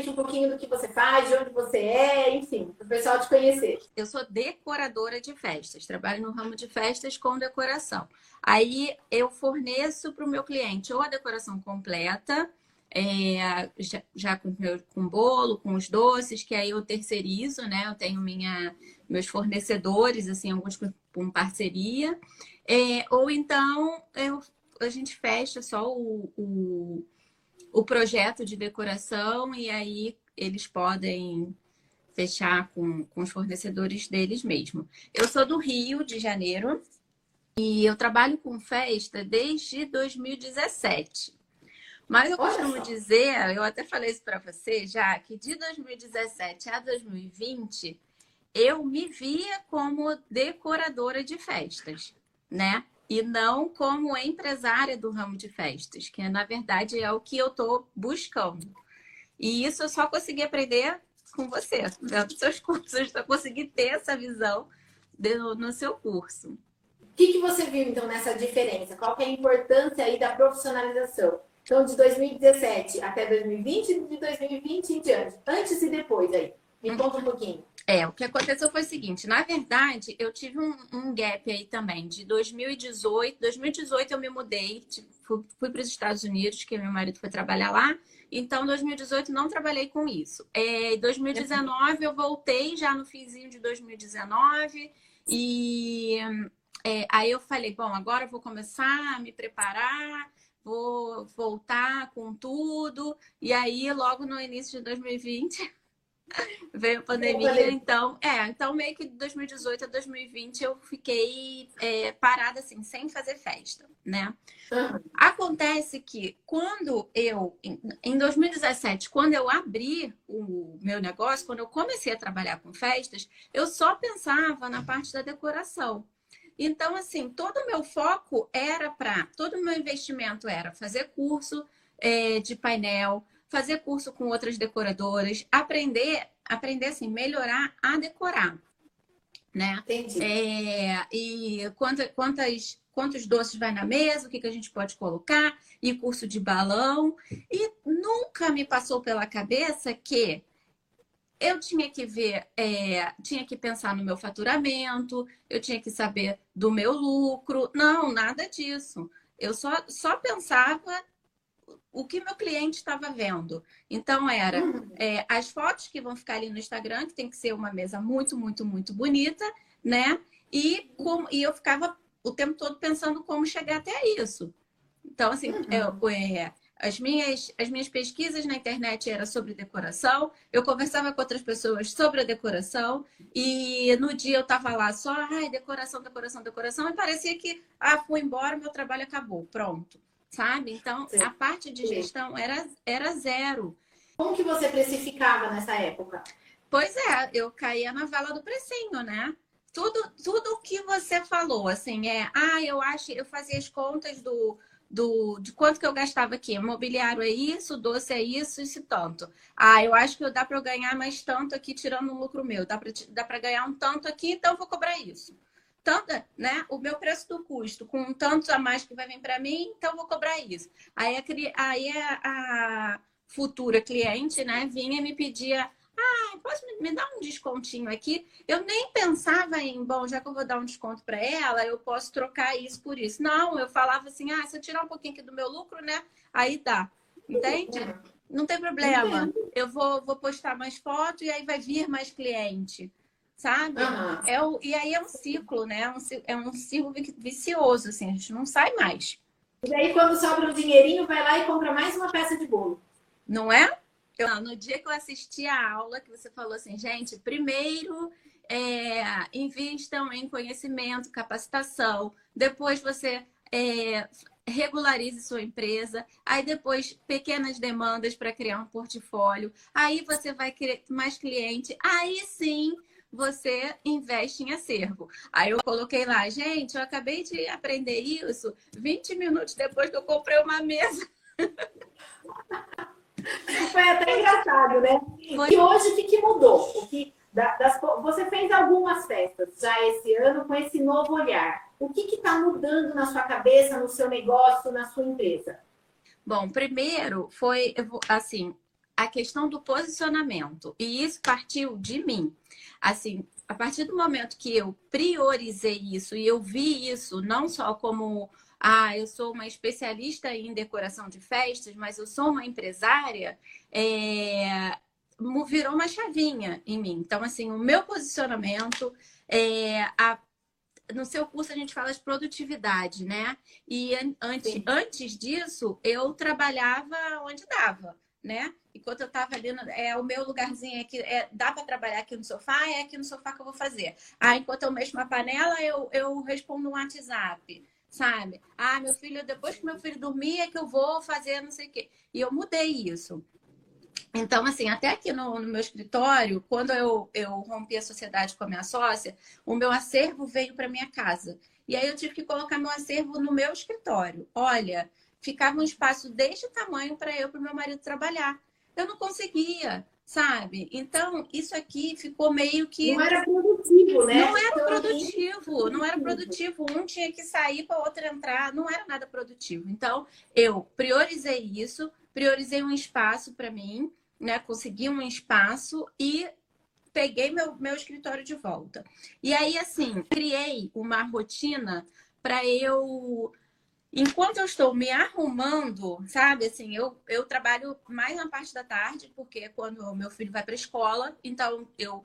gente um pouquinho do que você faz, de onde você é, enfim, para o pessoal te conhecer. Eu sou decoradora de festas, trabalho no ramo de festas com decoração. Aí eu forneço para o meu cliente ou a decoração completa, é, já, já, com, com bolo, com os doces, que aí eu terceirizo, né? Eu tenho minha, meus fornecedores, assim, alguns com, com parceria. É, ou então eu, a gente fecha só o, o, o projeto de decoração e aí eles podem fechar com, com os fornecedores deles mesmo. Eu sou do Rio de Janeiro e eu trabalho com festa desde 2017. Mas eu costumo dizer, eu até falei isso para você já, que de 2017 a 2020 eu me via como decoradora de festas, né? E não como empresária do ramo de festas, que na verdade é o que eu estou buscando. E isso eu só consegui aprender com você, vendo seus cursos, eu consegui ter essa visão no, no seu curso. O que, que você viu então nessa diferença? Qual é a importância aí da profissionalização? Então, de 2017 até 2020 e de 2020 em diante. Antes e depois aí. Me conta um pouquinho. É, o que aconteceu foi o seguinte, na verdade, eu tive um, um gap aí também, de 2018. 2018 eu me mudei, fui, fui para os Estados Unidos, que meu marido foi trabalhar lá. Então, 2018 não trabalhei com isso. É, 2019 eu voltei já no finzinho de 2019 e é, aí eu falei, bom, agora eu vou começar a me preparar vou voltar com tudo. E aí, logo no início de 2020, veio a pandemia. Então, é, então meio que de 2018 a 2020 eu fiquei é, parada assim, sem fazer festa, né? Uhum. Acontece que quando eu, em 2017, quando eu abri o meu negócio, quando eu comecei a trabalhar com festas, eu só pensava na parte da decoração. Então, assim, todo o meu foco era para, todo o meu investimento era fazer curso é, de painel, fazer curso com outras decoradoras, aprender, aprender assim, melhorar a decorar, né? Entendi. É, e quantas, quantas, quantos doces vai na mesa, o que, que a gente pode colocar, e curso de balão. E nunca me passou pela cabeça que eu tinha que ver, é, tinha que pensar no meu faturamento, eu tinha que saber do meu lucro. Não, nada disso. Eu só, só pensava o que meu cliente estava vendo. Então, era uhum. é, as fotos que vão ficar ali no Instagram, que tem que ser uma mesa muito, muito, muito bonita, né? E, com, e eu ficava o tempo todo pensando como chegar até isso. Então, assim, uhum. eu, é, as minhas, as minhas pesquisas na internet era sobre decoração, eu conversava com outras pessoas sobre a decoração, e no dia eu estava lá só, ai, decoração, decoração, decoração, e parecia que, ah, fui embora, meu trabalho acabou, pronto, sabe? Então, Sim. a parte de gestão era, era zero. Como que você precificava nessa época? Pois é, eu caía na vala do precinho, né? Tudo, tudo o que você falou, assim, é, ah, eu acho, eu fazia as contas do do, de quanto que eu gastava aqui. Mobiliário é isso, doce é isso, isso tanto. Ah, eu acho que dá para eu ganhar mais tanto aqui tirando um lucro meu. Dá para dá ganhar um tanto aqui, então eu vou cobrar isso. Tanto, né? O meu preço do custo, com um tanto a mais que vai vir para mim, então vou cobrar isso. Aí a, aí a, a futura cliente, né, vinha e me pedia ah, posso me, dar um descontinho aqui? Eu nem pensava em, bom, já que eu vou dar um desconto para ela, eu posso trocar isso por isso. Não, eu falava assim, ah, se eu tirar um pouquinho aqui do meu lucro, né? Aí dá. Entende? Não tem problema. Eu vou, vou postar mais fotos e aí vai vir mais cliente. Sabe? Uhum. É o, e aí é um ciclo, né? É um, é um ciclo vicioso, assim, a gente não sai mais. E aí, quando sobra um dinheirinho, vai lá e compra mais uma peça de bolo. Não é? Eu, no dia que eu assisti a aula, que você falou assim, gente, primeiro é, invistam em conhecimento, capacitação, depois você é, regularize sua empresa, aí depois pequenas demandas para criar um portfólio, aí você vai querer mais cliente, aí sim você investe em acervo. Aí eu coloquei lá, gente, eu acabei de aprender isso 20 minutos depois que eu comprei uma mesa. Foi até engraçado, né? Foi. E hoje o que, que mudou? O que, das, você fez algumas festas já esse ano com esse novo olhar. O que está mudando na sua cabeça, no seu negócio, na sua empresa? Bom, primeiro foi assim, a questão do posicionamento. E isso partiu de mim. Assim, a partir do momento que eu priorizei isso e eu vi isso não só como ah, eu sou uma especialista em decoração de festas, mas eu sou uma empresária, é... virou uma chavinha em mim. Então, assim, o meu posicionamento, é... a... no seu curso a gente fala de produtividade, né? E antes, antes disso, eu trabalhava onde dava, né? Enquanto eu estava ali, no, é o meu lugarzinho aqui, é, dá para trabalhar aqui no sofá, é aqui no sofá que eu vou fazer. Ah, enquanto eu mexo uma panela, eu, eu respondo um WhatsApp, sabe? Ah, meu filho, depois que meu filho dormir é que eu vou fazer não sei o quê. E eu mudei isso. Então, assim, até aqui no, no, meu escritório, quando eu, eu rompi a sociedade com a minha sócia, o meu acervo veio para minha casa. E aí eu tive que colocar meu acervo no meu escritório. Olha, ficava um espaço deste tamanho para eu e para meu marido trabalhar eu não conseguia, sabe? Então, isso aqui ficou meio que. Não era produtivo, né? Não era produtivo, não era produtivo. Um tinha que sair para o outro entrar, não era nada produtivo. Então, eu priorizei isso, priorizei um espaço para mim, né? Consegui um espaço e peguei meu, meu escritório de volta. E aí, assim, criei uma rotina para eu Enquanto eu estou me arrumando, sabe, assim, eu, eu trabalho mais na parte da tarde, porque é quando o meu filho vai para a escola, então eu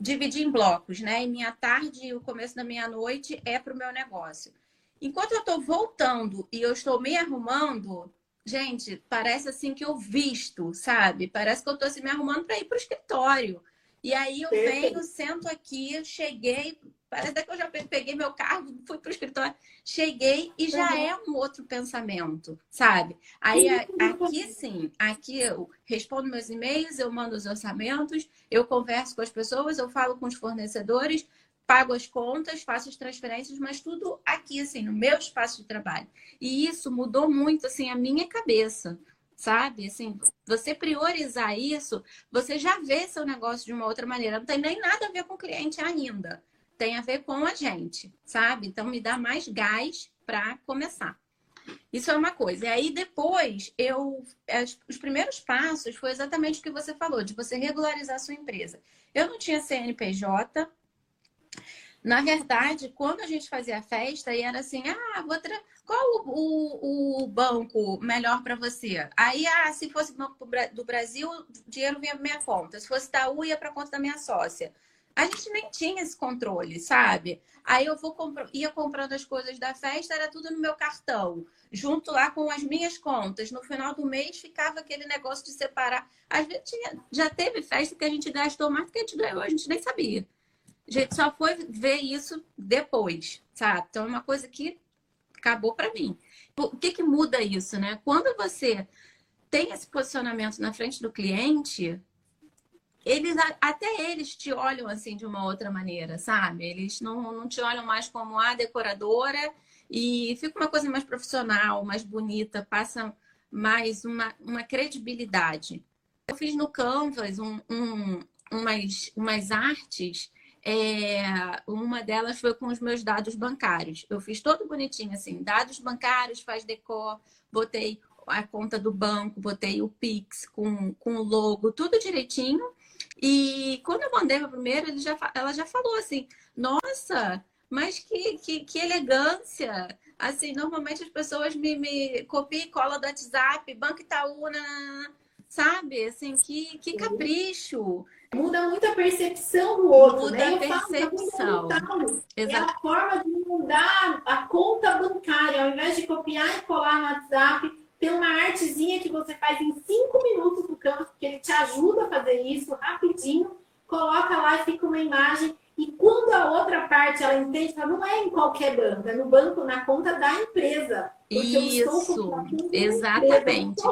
dividi em blocos, né? E minha tarde e o começo da minha noite é para o meu negócio. Enquanto eu estou voltando e eu estou me arrumando, gente, parece assim que eu visto, sabe? Parece que eu estou assim, me arrumando para ir para o escritório. E aí eu venho, sento aqui, cheguei, Parece que eu já peguei meu carro, fui para o escritório, cheguei e já uhum. é um outro pensamento, sabe? Aí aqui sim, aqui eu respondo meus e-mails, eu mando os orçamentos, eu converso com as pessoas, eu falo com os fornecedores, pago as contas, faço as transferências, mas tudo aqui, assim, no meu espaço de trabalho. E isso mudou muito, assim, a minha cabeça, sabe? Assim, você priorizar isso, você já vê seu negócio de uma outra maneira. Não tem nem nada a ver com o cliente ainda tem a ver com a gente, sabe? Então me dá mais gás para começar. Isso é uma coisa. E aí depois eu os primeiros passos foi exatamente o que você falou, de você regularizar a sua empresa. Eu não tinha CNPJ. Na verdade, quando a gente fazia a festa, era assim, ah, vou tra... qual o, o, o banco melhor para você? Aí, ah, se fosse do Brasil, o dinheiro vinha para minha conta. Se fosse U, ia para a conta da minha sócia a gente nem tinha esse controle, sabe? Aí eu vou ia comprando as coisas da festa, era tudo no meu cartão, junto lá com as minhas contas. No final do mês ficava aquele negócio de separar. Às vezes tinha... já teve festa que a gente gastou mais do que a gente ganhou, a gente nem sabia. A gente só foi ver isso depois, sabe? Então é uma coisa que acabou para mim. O que que muda isso, né? Quando você tem esse posicionamento na frente do cliente, eles até eles te olham assim de uma outra maneira, sabe? Eles não, não te olham mais como a decoradora e fica uma coisa mais profissional, mais bonita, passa mais uma, uma credibilidade. Eu fiz no Canvas um, um, umas, umas artes, é, uma delas foi com os meus dados bancários. Eu fiz todo bonitinho assim, dados bancários, faz decor, botei a conta do banco, botei o Pix com, com o logo, tudo direitinho. E quando eu mandei a primeira, ele já, ela já falou assim: Nossa, mas que, que, que elegância! Assim, normalmente as pessoas me, me copiam e colam do WhatsApp, Banco Itaúna, sabe? Assim, que, que capricho! Muda muito a percepção do outro, Muda né? a percepção. É a forma de mudar a conta bancária. Ao invés de copiar e colar no WhatsApp, tem uma artezinha que você faz em cinco minutos no canto, porque ele te ajuda a fazer isso rapidinho, coloca lá e fica uma imagem. E quando a outra parte ela entende, ela não é em qualquer banco, é no banco, na conta da empresa. Isso, exatamente.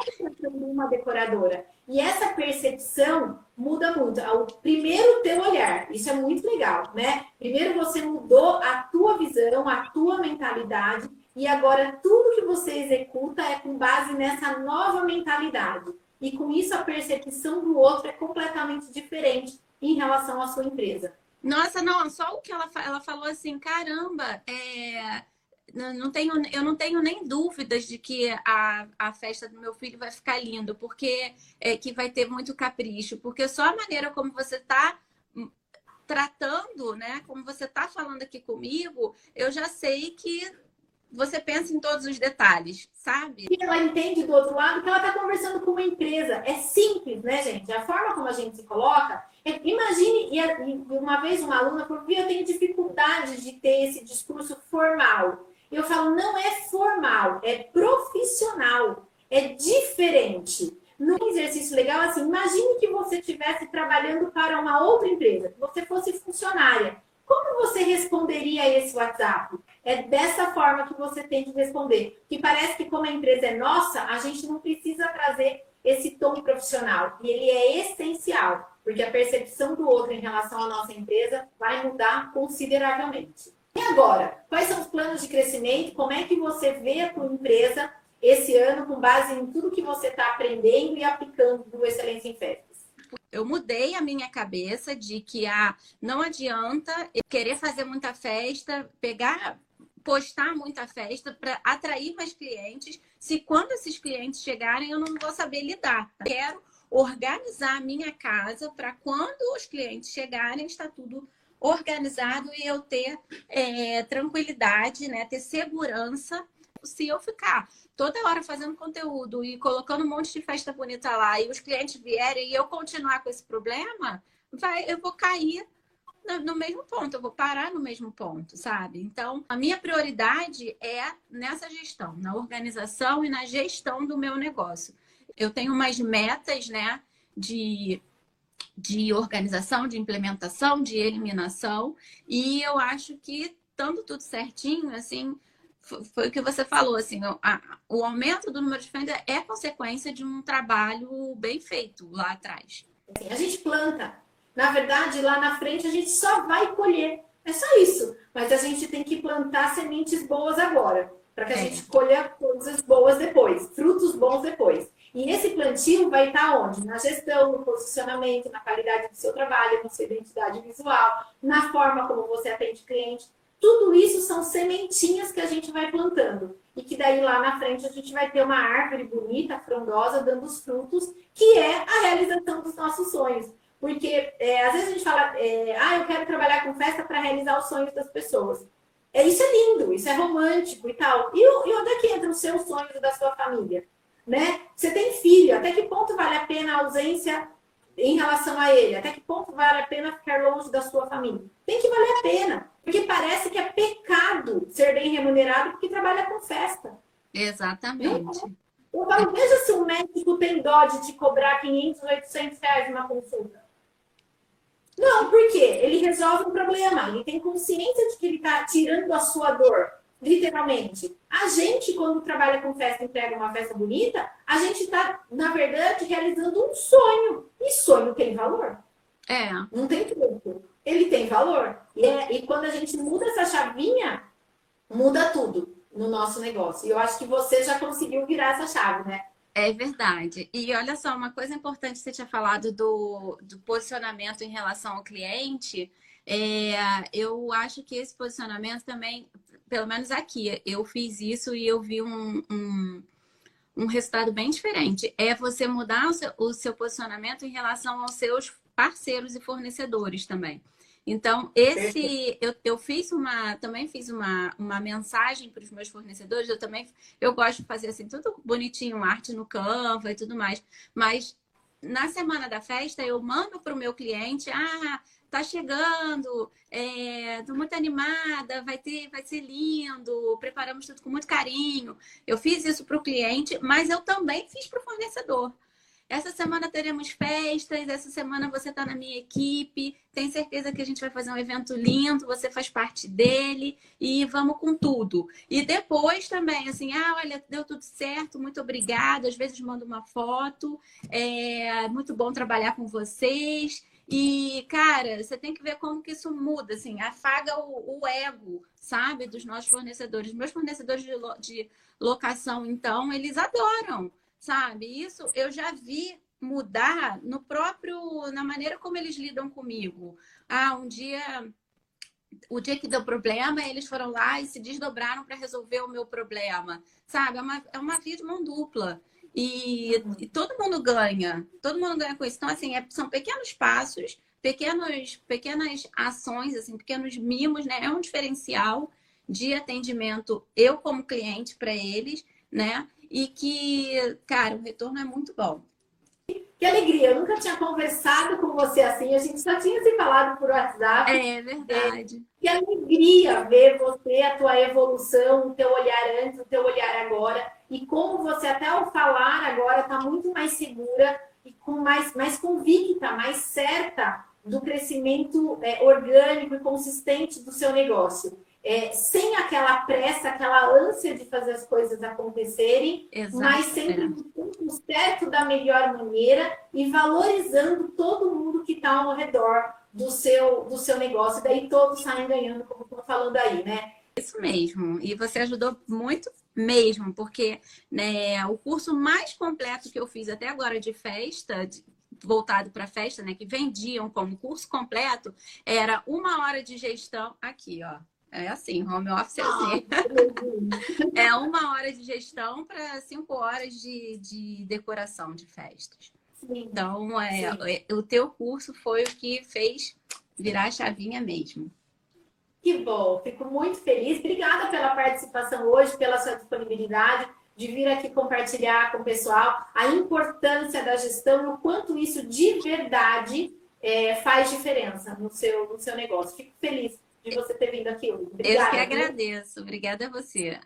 Eu uma decoradora. E essa percepção muda muito. O primeiro teu olhar, isso é muito legal, né? Primeiro você mudou a tua visão, a tua mentalidade e agora tudo que você executa é com base nessa nova mentalidade. E com isso a percepção do outro é completamente diferente em relação à sua empresa. Nossa, não, só o que ela, ela falou assim, caramba, é, não tenho, eu não tenho nem dúvidas de que a, a festa do meu filho vai ficar lindo, porque é, que vai ter muito capricho, porque só a maneira como você está tratando, né, como você está falando aqui comigo, eu já sei que você pensa em todos os detalhes, sabe? E ela entende do outro lado que ela está conversando com uma empresa. É simples, né, gente? A forma como a gente se coloca. É, imagine, e uma vez uma aluna falou, eu tenho dificuldade de ter esse discurso formal. Eu falo, não é formal, é profissional, é diferente. Num exercício legal, assim, imagine que você estivesse trabalhando para uma outra empresa, que você fosse funcionária. Como você responderia a esse WhatsApp? É dessa forma que você tem que responder. Que parece que como a empresa é nossa, a gente não precisa trazer esse tom profissional. E ele é essencial, porque a percepção do outro em relação à nossa empresa vai mudar consideravelmente. E agora, quais são os planos de crescimento? Como é que você vê a tua empresa esse ano com base em tudo que você está aprendendo e aplicando do Excelência em Festas? Eu mudei a minha cabeça de que ah, não adianta querer fazer muita festa, pegar, postar muita festa para atrair mais clientes, se quando esses clientes chegarem eu não vou saber lidar. Quero organizar a minha casa para quando os clientes chegarem está tudo organizado e eu ter é, tranquilidade, né, ter segurança se eu ficar toda hora fazendo conteúdo e colocando um monte de festa bonita lá e os clientes vierem e eu continuar com esse problema, vai, eu vou cair no mesmo ponto, eu vou parar no mesmo ponto, sabe? Então, a minha prioridade é nessa gestão, na organização e na gestão do meu negócio. Eu tenho umas metas, né, de, de organização, de implementação, de eliminação, e eu acho que, estando tudo certinho, assim, foi o que você falou, assim, o aumento do número de vendas é consequência de um trabalho bem feito lá atrás. a gente planta. Na verdade, lá na frente a gente só vai colher. É só isso. Mas a gente tem que plantar sementes boas agora, para que a é. gente colha coisas boas depois, frutos bons depois. E esse plantio vai estar onde? Na gestão, no posicionamento, na qualidade do seu trabalho, na sua identidade visual, na forma como você atende cliente. Tudo isso são sementinhas que a gente vai plantando. E que daí lá na frente a gente vai ter uma árvore bonita, frondosa, dando os frutos, que é a realização dos nossos sonhos. Porque é, às vezes a gente fala, é, ah, eu quero trabalhar com festa para realizar os sonhos das pessoas. É, isso é lindo, isso é romântico e tal. E, e onde é que entra os seus sonhos da sua família? Né? Você tem filho, até que ponto vale a pena a ausência em relação a ele? Até que ponto vale a pena ficar longe da sua família? Tem que valer a pena. Porque parece que é pecado ser bem remunerado porque trabalha com festa. Exatamente. Eu falo, veja se o médico tem dó de te cobrar 500, 800 reais uma consulta. Não, por quê? Ele resolve o problema. Ele tem consciência de que ele está tirando a sua dor, literalmente. A gente, quando trabalha com festa e entrega uma festa bonita, a gente está, na verdade, realizando um sonho. E sonho tem valor. É. Não tem truco ele tem valor. E, é, e quando a gente muda essa chavinha, muda tudo no nosso negócio. E eu acho que você já conseguiu virar essa chave, né? É verdade. E olha só, uma coisa importante você tinha falado do, do posicionamento em relação ao cliente. É, eu acho que esse posicionamento também, pelo menos aqui, eu fiz isso e eu vi um, um, um resultado bem diferente. É você mudar o seu, o seu posicionamento em relação aos seus parceiros e fornecedores também. Então, esse eu, eu fiz uma, também fiz uma, uma mensagem para os meus fornecedores. Eu também eu gosto de fazer assim tudo bonitinho, arte no Canva e tudo mais. Mas na semana da festa eu mando para o meu cliente, ah, tá chegando, é, muito animada, vai ter, vai ser lindo, preparamos tudo com muito carinho. Eu fiz isso para o cliente, mas eu também fiz para o fornecedor. Essa semana teremos festas, essa semana você está na minha equipe, tenho certeza que a gente vai fazer um evento lindo, você faz parte dele e vamos com tudo. E depois também, assim, ah, olha, deu tudo certo, muito obrigada. Às vezes mando uma foto, é muito bom trabalhar com vocês. E, cara, você tem que ver como que isso muda, assim, afaga o, o ego, sabe, dos nossos fornecedores. Meus fornecedores de, lo, de locação, então, eles adoram sabe? Isso eu já vi mudar no próprio, na maneira como eles lidam comigo. Ah, um dia o dia que deu problema, eles foram lá e se desdobraram para resolver o meu problema. Sabe? É uma, é uma via de mão dupla. E, e, todo mundo ganha. Todo mundo ganha com isso. Então, assim, é, são pequenos passos, pequenos, pequenas ações, assim, pequenos mimos, né? É um diferencial de atendimento, eu como cliente para eles, né? E que, cara, o retorno é muito bom. Que alegria! Eu nunca tinha conversado com você assim, a gente só tinha se falado por WhatsApp. É verdade. É, que alegria ver você, a tua evolução, o teu olhar antes, o teu olhar agora, e como você, até ao falar agora, está muito mais segura e com mais, mais convicta, mais certa do crescimento é, orgânico e consistente do seu negócio é, sem aquela pressa, aquela ânsia de fazer as coisas acontecerem, Exato, mas sempre é. certo da melhor maneira e valorizando todo mundo que está ao redor do seu, do seu negócio. Daí todos saem ganhando, como estou falando aí, né? Isso mesmo. E você ajudou muito mesmo, porque né, o curso mais completo que eu fiz até agora de festa, de, voltado para festa, né, que vendiam como curso completo, era uma hora de gestão aqui, ó. É assim, home office é assim. é uma hora de gestão para cinco horas de, de decoração de festas. Sim. Então, é, é, o teu curso foi o que fez virar a chavinha mesmo. Que bom, fico muito feliz. Obrigada pela participação hoje, pela sua disponibilidade de vir aqui compartilhar com o pessoal a importância da gestão e o quanto isso de verdade é, faz diferença no seu, no seu negócio. Fico feliz de você ter vindo aqui. Obrigada. Eu que agradeço. Obrigada a você.